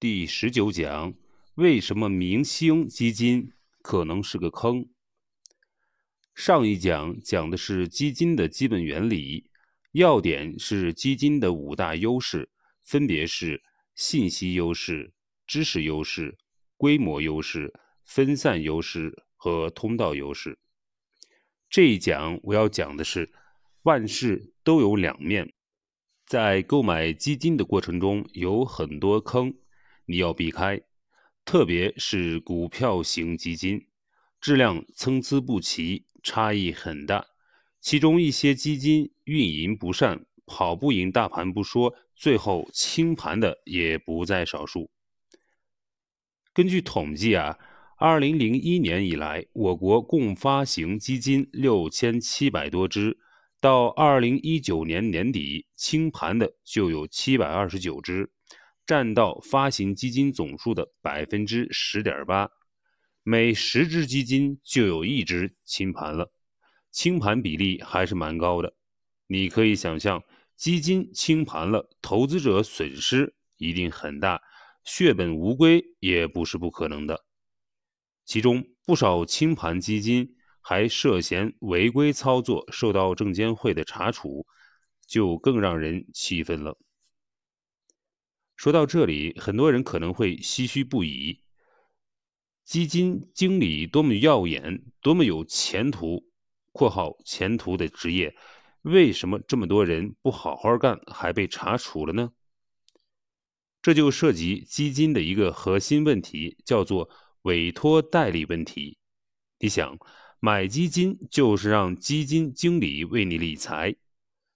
第十九讲：为什么明星基金可能是个坑？上一讲讲的是基金的基本原理，要点是基金的五大优势，分别是信息优势、知识优势、规模优势、分散优势和通道优势。这一讲我要讲的是，万事都有两面，在购买基金的过程中有很多坑。你要避开，特别是股票型基金，质量参差不齐，差异很大。其中一些基金运营不善，跑不赢大盘不说，最后清盘的也不在少数。根据统计啊，二零零一年以来，我国共发行基金六千七百多只，到二零一九年年底清盘的就有七百二十九只。占到发行基金总数的百分之十点八，每十只基金就有一只清盘了，清盘比例还是蛮高的。你可以想象，基金清盘了，投资者损失一定很大，血本无归也不是不可能的。其中不少清盘基金还涉嫌违规操作，受到证监会的查处，就更让人气愤了。说到这里，很多人可能会唏嘘不已：基金经理多么耀眼，多么有前途（括号前途的职业），为什么这么多人不好好干，还被查处了呢？这就涉及基金的一个核心问题，叫做委托代理问题。你想，买基金就是让基金经理为你理财，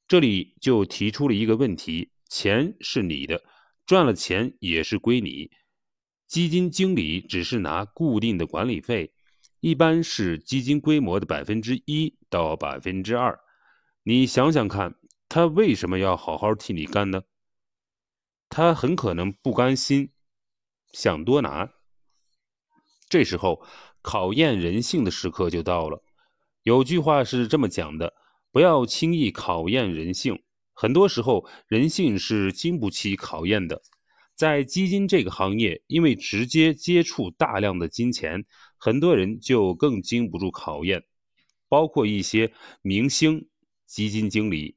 这里就提出了一个问题：钱是你的。赚了钱也是归你，基金经理只是拿固定的管理费，一般是基金规模的百分之一到百分之二。你想想看，他为什么要好好替你干呢？他很可能不甘心，想多拿。这时候，考验人性的时刻就到了。有句话是这么讲的：不要轻易考验人性。很多时候，人性是经不起考验的。在基金这个行业，因为直接接触大量的金钱，很多人就更经不住考验。包括一些明星基金经理，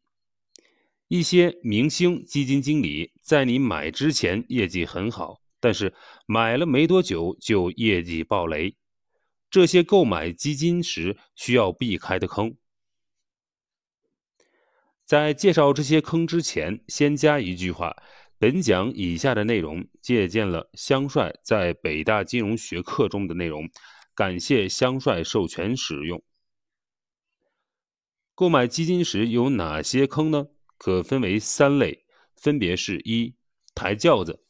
一些明星基金经理在你买之前业绩很好，但是买了没多久就业绩暴雷。这些购买基金时需要避开的坑。在介绍这些坑之前，先加一句话：本讲以下的内容借鉴了香帅在北大金融学课中的内容，感谢香帅授权使用。购买基金时有哪些坑呢？可分为三类，分别是：一、抬轿子，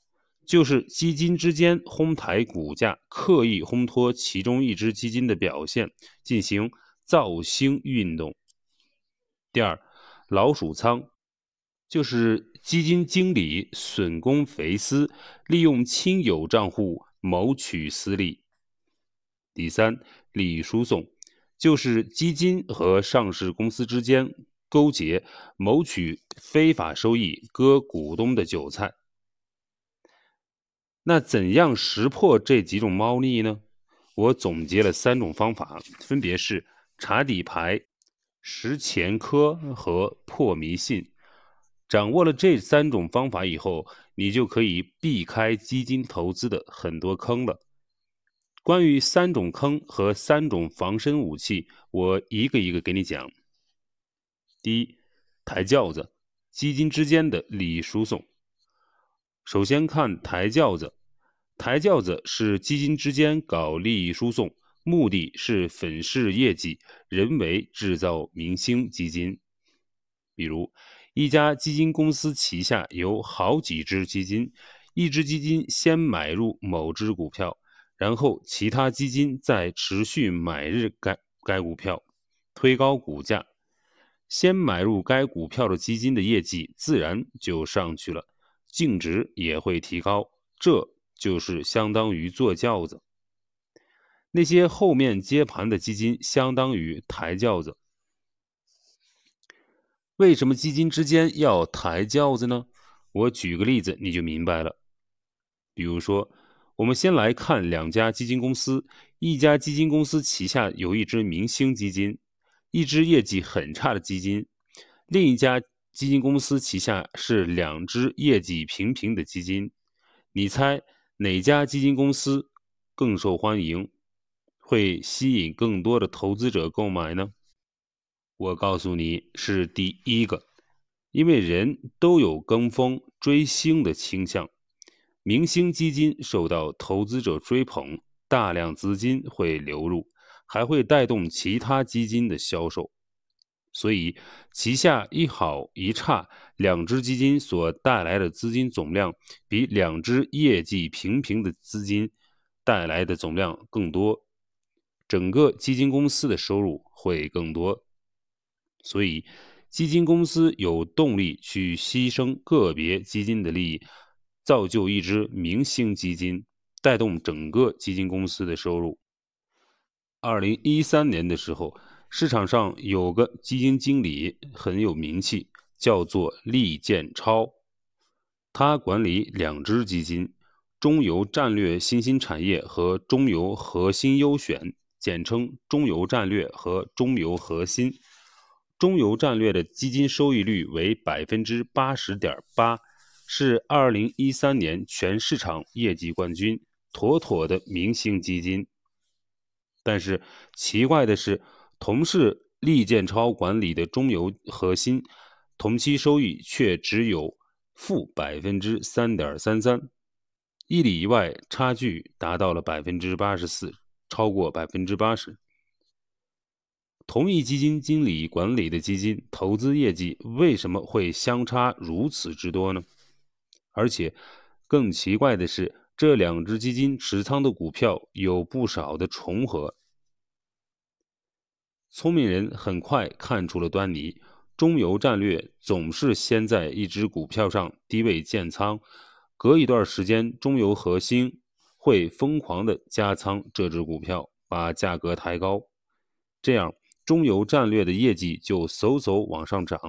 就是基金之间哄抬股价，刻意烘托其中一只基金的表现，进行造星运动；第二，老鼠仓，就是基金经理损公肥私，利用亲友账户谋取私利。第三，利益输送，就是基金和上市公司之间勾结，谋取非法收益，割股东的韭菜。那怎样识破这几种猫腻呢？我总结了三种方法，分别是查底牌。识前科和破迷信，掌握了这三种方法以后，你就可以避开基金投资的很多坑了。关于三种坑和三种防身武器，我一个一个给你讲。第一，抬轿子，基金之间的利益输送。首先看抬轿子，抬轿子是基金之间搞利益输送。目的是粉饰业绩，人为制造明星基金。比如，一家基金公司旗下有好几只基金，一只基金先买入某只股票，然后其他基金再持续买入该该股票，推高股价。先买入该股票的基金的业绩自然就上去了，净值也会提高，这就是相当于坐轿子。那些后面接盘的基金相当于抬轿子。为什么基金之间要抬轿子呢？我举个例子你就明白了。比如说，我们先来看两家基金公司，一家基金公司旗下有一只明星基金，一只业绩很差的基金；另一家基金公司旗下是两只业绩平平的基金。你猜哪家基金公司更受欢迎，会吸引更多的投资者购买呢？我告诉你是第一个，因为人都有跟风追星的倾向。明星基金受到投资者追捧，大量资金会流入，还会带动其他基金的销售。所以，旗下一好一差两只基金所带来的资金总量，比两只业绩平平的资金带来的总量更多，整个基金公司的收入会更多。所以，基金公司有动力去牺牲个别基金的利益。造就一支明星基金，带动整个基金公司的收入。二零一三年的时候，市场上有个基金经理很有名气，叫做利建超。他管理两只基金：中油战略新兴产业和中油核心优选，简称中油战略和中油核心。中油战略的基金收益率为百分之八十点八。是二零一三年全市场业绩冠军，妥妥的明星基金。但是奇怪的是，同是利建超管理的中油核心，同期收益却只有负百分之三点三三，一里以外差距达到了百分之八十四，超过百分之八十。同一基金经理管理的基金投资业绩为什么会相差如此之多呢？而且，更奇怪的是，这两只基金持仓的股票有不少的重合。聪明人很快看出了端倪：中游战略总是先在一只股票上低位建仓，隔一段时间，中游核心会疯狂的加仓这只股票，把价格抬高，这样中油战略的业绩就嗖嗖往上涨。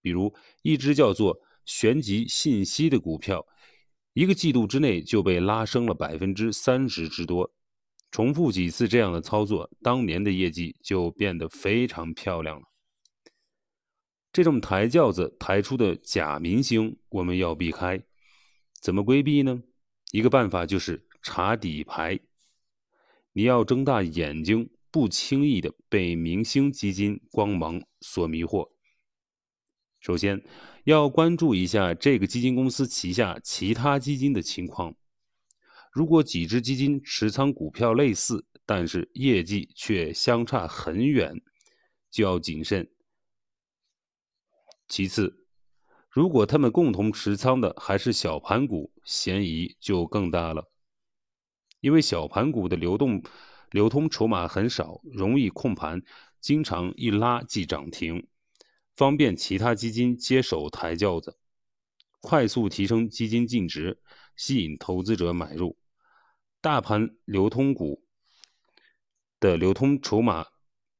比如，一只叫做。旋极信息的股票，一个季度之内就被拉升了百分之三十之多。重复几次这样的操作，当年的业绩就变得非常漂亮了。这种抬轿子抬出的假明星，我们要避开。怎么规避呢？一个办法就是查底牌。你要睁大眼睛，不轻易的被明星基金光芒所迷惑。首先。要关注一下这个基金公司旗下其他基金的情况。如果几只基金持仓股票类似，但是业绩却相差很远，就要谨慎。其次，如果他们共同持仓的还是小盘股，嫌疑就更大了。因为小盘股的流动、流通筹码很少，容易控盘，经常一拉即涨停。方便其他基金接手抬轿子，快速提升基金净值，吸引投资者买入。大盘流通股的流通筹码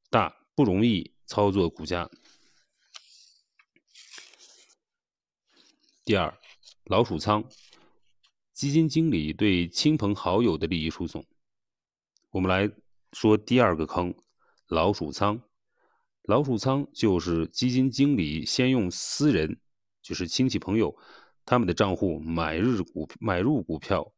大，不容易操作股价。第二，老鼠仓，基金经理对亲朋好友的利益输送。我们来说第二个坑，老鼠仓。老鼠仓就是基金经理先用私人，就是亲戚朋友，他们的账户买日股买入股票，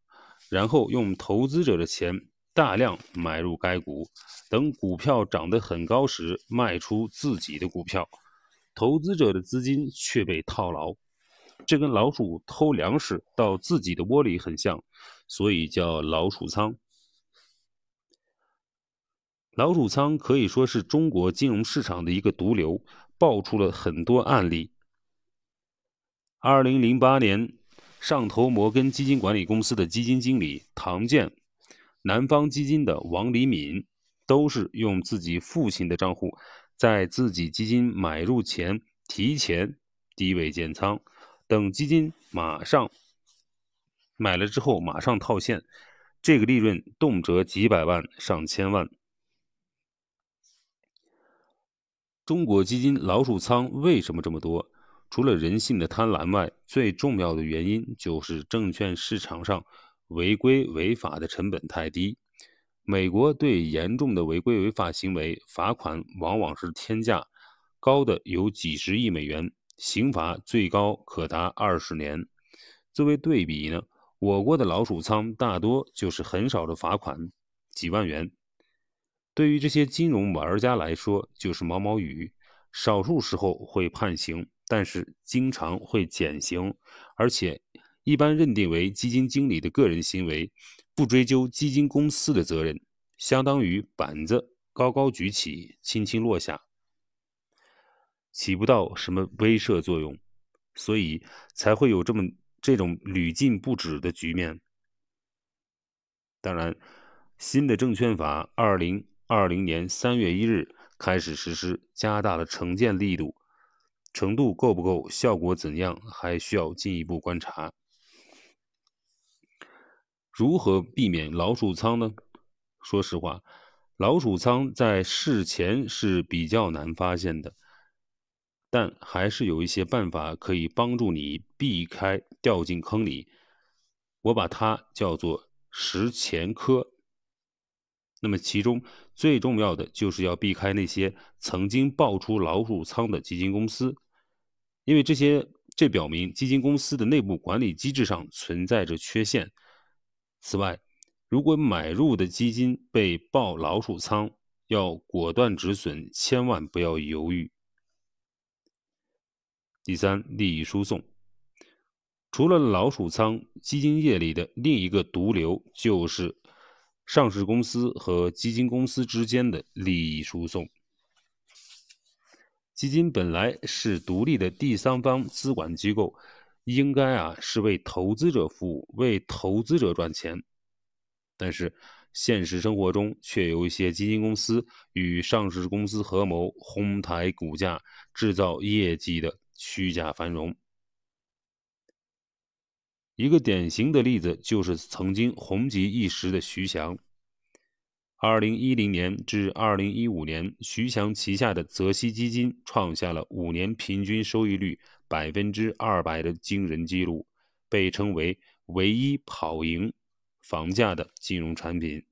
然后用投资者的钱大量买入该股，等股票涨得很高时卖出自己的股票，投资者的资金却被套牢。这跟老鼠偷粮食到自己的窝里很像，所以叫老鼠仓。老鼠仓可以说是中国金融市场的一个毒瘤，爆出了很多案例。二零零八年，上投摩根基金管理公司的基金经理唐建，南方基金的王黎敏，都是用自己父亲的账户，在自己基金买入前提前低位建仓，等基金马上买了之后马上套现，这个利润动辄几百万上千万。中国基金老鼠仓为什么这么多？除了人性的贪婪外，最重要的原因就是证券市场上违规违法的成本太低。美国对严重的违规违法行为罚款往往是天价，高的有几十亿美元，刑罚最高可达二十年。作为对比呢，我国的老鼠仓大多就是很少的罚款，几万元。对于这些金融玩家来说，就是毛毛雨，少数时候会判刑。但是经常会减刑，而且一般认定为基金经理的个人行为，不追究基金公司的责任，相当于板子高高举起，轻轻落下，起不到什么威慑作用，所以才会有这么这种屡禁不止的局面。当然，新的证券法二零二零年三月一日开始实施，加大了惩戒力度。程度够不够？效果怎样？还需要进一步观察。如何避免老鼠仓呢？说实话，老鼠仓在事前是比较难发现的，但还是有一些办法可以帮助你避开掉进坑里。我把它叫做“识前科”。那么，其中最重要的就是要避开那些曾经爆出老鼠仓的基金公司。因为这些，这表明基金公司的内部管理机制上存在着缺陷。此外，如果买入的基金被爆老鼠仓，要果断止损，千万不要犹豫。第三，利益输送。除了老鼠仓，基金业里的另一个毒瘤就是上市公司和基金公司之间的利益输送。基金本来是独立的第三方资管机构，应该啊是为投资者服务，为投资者赚钱。但是现实生活中却有一些基金公司与上市公司合谋，哄抬股价，制造业绩的虚假繁荣。一个典型的例子就是曾经红极一时的徐翔。二零一零年至二零一五年，徐翔旗下的泽熙基金创下了五年平均收益率百分之二百的惊人记录，被称为唯一跑赢房价的金融产品。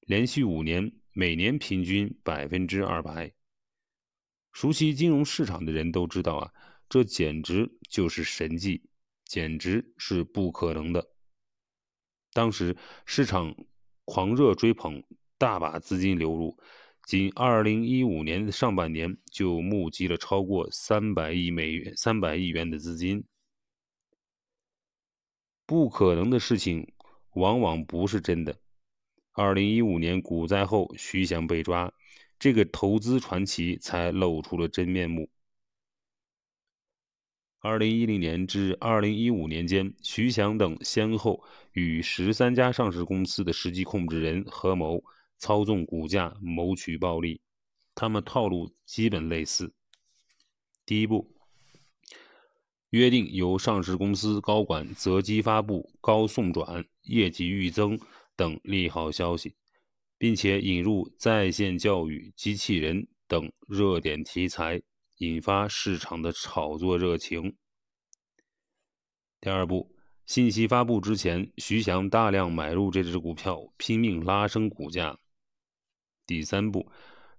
连续五年，每年平均百分之二百。熟悉金融市场的人都知道啊，这简直就是神迹，简直是不可能的。当时市场。狂热追捧，大把资金流入，仅二零一五年上半年就募集了超过三百亿美元、三百亿元的资金。不可能的事情往往不是真的。二零一五年股灾后，徐翔被抓，这个投资传奇才露出了真面目。二零一零年至二零一五年间，徐翔等先后与十三家上市公司的实际控制人合谋操纵股价，谋取暴利。他们套路基本类似：第一步，约定由上市公司高管择机发布高送转、业绩预增等利好消息，并且引入在线教育、机器人等热点题材。引发市场的炒作热情。第二步，信息发布之前，徐翔大量买入这只股票，拼命拉升股价。第三步，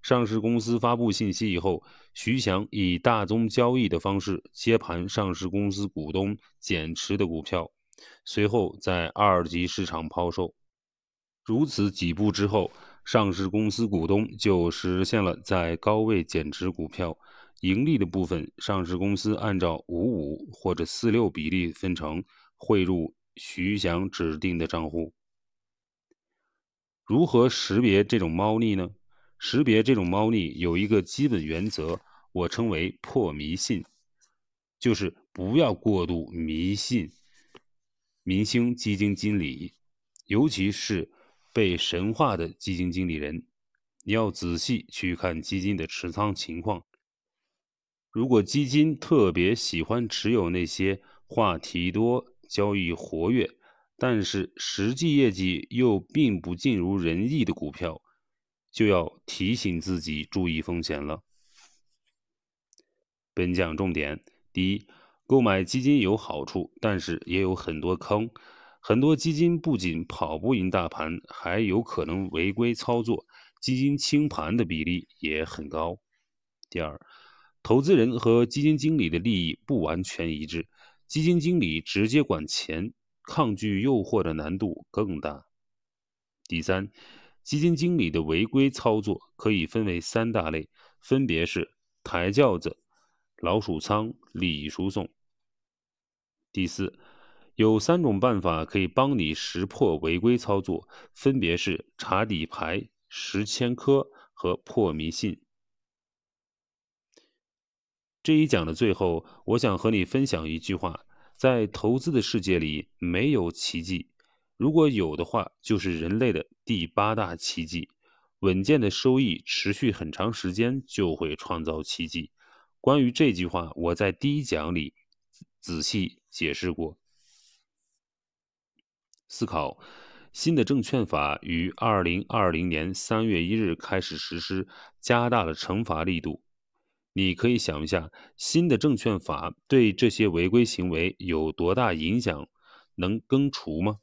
上市公司发布信息以后，徐翔以大宗交易的方式接盘上市公司股东减持的股票，随后在二级市场抛售。如此几步之后，上市公司股东就实现了在高位减持股票。盈利的部分，上市公司按照五五或者四六比例分成，汇入徐翔指定的账户。如何识别这种猫腻呢？识别这种猫腻有一个基本原则，我称为破迷信，就是不要过度迷信明星基金经理，尤其是被神化的基金经理人。你要仔细去看基金的持仓情况。如果基金特别喜欢持有那些话题多、交易活跃，但是实际业绩又并不尽如人意的股票，就要提醒自己注意风险了。本讲重点：第一，购买基金有好处，但是也有很多坑。很多基金不仅跑不赢大盘，还有可能违规操作，基金清盘的比例也很高。第二，投资人和基金经理的利益不完全一致，基金经理直接管钱，抗拒诱惑的难度更大。第三，基金经理的违规操作可以分为三大类，分别是抬轿子。老鼠仓、利益输送。第四，有三种办法可以帮你识破违规操作，分别是查底牌、识千科和破迷信。这一讲的最后，我想和你分享一句话：在投资的世界里，没有奇迹；如果有的话，就是人类的第八大奇迹——稳健的收益，持续很长时间，就会创造奇迹。关于这句话，我在第一讲里仔细解释过。思考：新的证券法于二零二零年三月一日开始实施，加大了惩罚力度。你可以想一下，新的证券法对这些违规行为有多大影响？能根除吗？